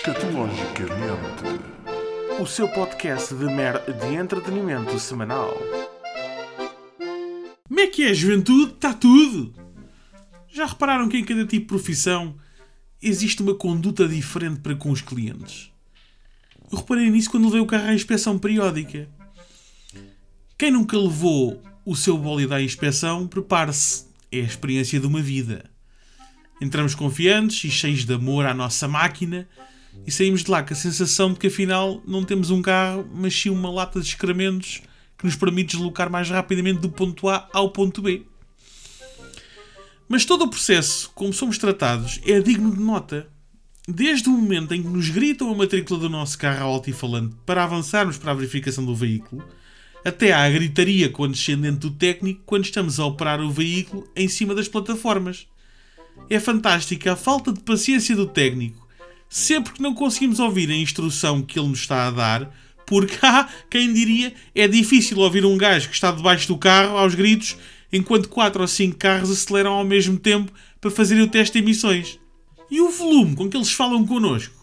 Escatologicamente, o seu podcast de mer de entretenimento semanal. Como é que é, juventude? Está tudo! Já repararam que em cada tipo de profissão existe uma conduta diferente para com os clientes? Eu reparei nisso quando levei o carro à inspeção periódica. Quem nunca levou o seu bólido à inspeção, prepare-se. É a experiência de uma vida. Entramos confiantes e cheios de amor à nossa máquina e saímos de lá com a sensação de que afinal não temos um carro, mas sim uma lata de excrementos que nos permite deslocar mais rapidamente do ponto A ao ponto B. Mas todo o processo, como somos tratados, é digno de nota. Desde o momento em que nos gritam a matrícula do nosso carro ao altifalante para avançarmos para a verificação do veículo, até à gritaria condescendente do técnico quando estamos a operar o veículo em cima das plataformas. É fantástica a falta de paciência do técnico sempre que não conseguimos ouvir a instrução que ele nos está a dar, porque há quem diria é difícil ouvir um gajo que está debaixo do carro aos gritos enquanto quatro ou cinco carros aceleram ao mesmo tempo para fazer o teste de emissões. E o volume com que eles falam connosco?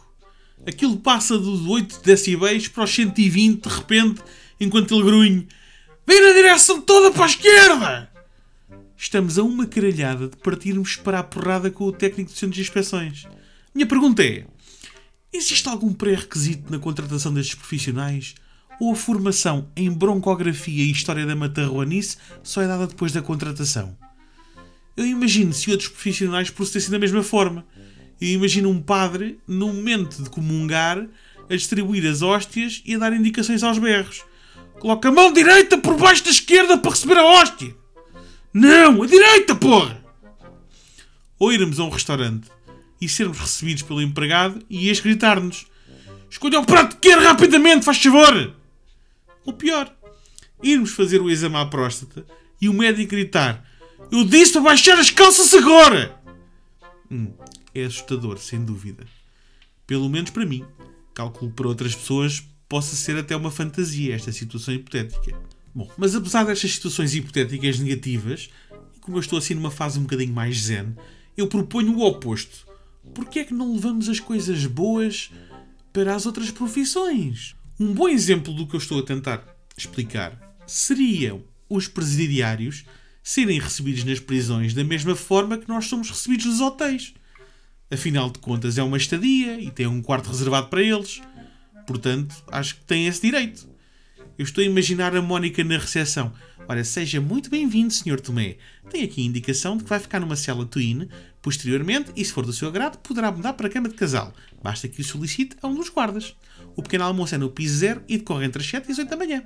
Aquilo passa dos 8 decibéis para os 120 de repente, enquanto ele grunhe Vem na direção toda para a esquerda! Estamos a uma caralhada de partirmos para a porrada com o técnico de centro de inspeções. Minha pergunta é: Existe algum pré-requisito na contratação destes profissionais? Ou a formação em broncografia e história da matarroanice só é dada depois da contratação? Eu imagino se outros profissionais procedessem da mesma forma. Eu imagino um padre, no momento de comungar, a distribuir as hóstias e a dar indicações aos berros. Coloca a mão direita por baixo da esquerda para receber a hóstia. Não, a direita, porra! Ou irmos a um restaurante e sermos recebidos pelo empregado e este gritar-nos: Escolha o prato que quer rapidamente, faz favor! Ou pior, irmos fazer o exame à próstata e o médico gritar: Eu disse para baixar as calças agora! Hum, é assustador, sem dúvida. Pelo menos para mim. Calculo para outras pessoas possa ser até uma fantasia esta situação hipotética. Bom, mas apesar destas situações hipotéticas negativas, e como eu estou assim numa fase um bocadinho mais zen, eu proponho o oposto Porquê é que não levamos as coisas boas para as outras profissões? Um bom exemplo do que eu estou a tentar explicar seriam os presidiários serem recebidos nas prisões da mesma forma que nós somos recebidos nos hotéis. Afinal de contas, é uma estadia e tem um quarto reservado para eles. Portanto, acho que têm esse direito. Eu estou a imaginar a Mónica na recepção. Ora, seja muito bem-vindo, Sr. Tomé. Tem aqui a indicação de que vai ficar numa cela twin. Posteriormente, e se for do seu agrado, poderá mudar para a cama de casal. Basta que o solicite a um dos guardas. O pequeno almoço é no piso zero e decorre entre as 7 e as 8 da manhã.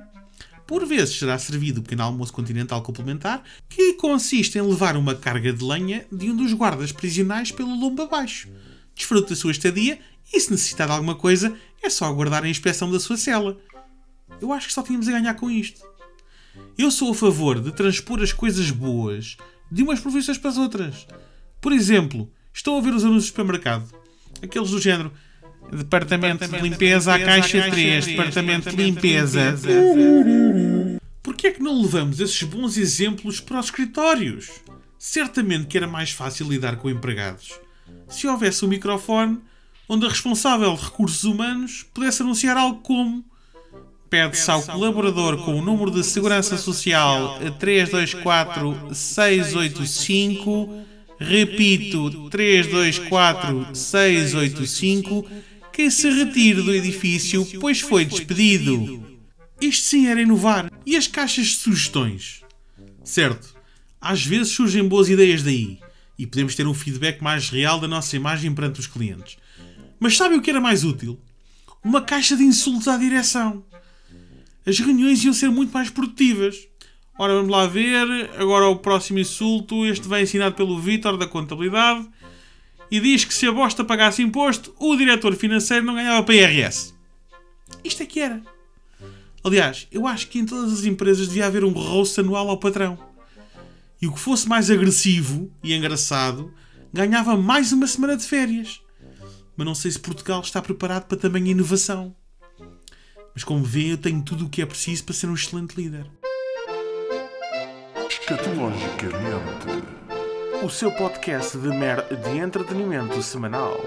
Por vezes será servido o pequeno almoço continental complementar, que consiste em levar uma carga de lenha de um dos guardas prisionais pelo lombo abaixo. Desfrute da sua estadia e, se necessitar de alguma coisa, é só aguardar a inspeção da sua cela. Eu acho que só tínhamos a ganhar com isto. Eu sou a favor de transpor as coisas boas de umas profissões para as outras. Por exemplo, estou a ver os anúncios do supermercado. Aqueles do género Departamento, de Limpeza à Caixa 3, Departamento de Limpeza. Porquê é que não levamos esses bons exemplos para os escritórios? Certamente que era mais fácil lidar com empregados. Se houvesse um microfone onde a responsável de recursos humanos pudesse anunciar algo como pede-se ao colaborador com o número de segurança social 324685, repito, 324685, que se retire do edifício, pois foi despedido. Isto sim era inovar. E as caixas de sugestões? Certo, às vezes surgem boas ideias daí e podemos ter um feedback mais real da nossa imagem perante os clientes. Mas sabe o que era mais útil? Uma caixa de insultos à direção as reuniões iam ser muito mais produtivas. Ora, vamos lá ver. Agora o próximo insulto. Este vem ensinado pelo Vítor da Contabilidade e diz que se a bosta pagasse imposto, o diretor financeiro não ganhava IRS. Isto é que era. Aliás, eu acho que em todas as empresas devia haver um roast anual ao patrão. E o que fosse mais agressivo e engraçado ganhava mais uma semana de férias. Mas não sei se Portugal está preparado para tamanha inovação. Mas como vê, eu tenho tudo o que é preciso para ser um excelente líder. Escatologicamente, o seu podcast de mer de entretenimento semanal.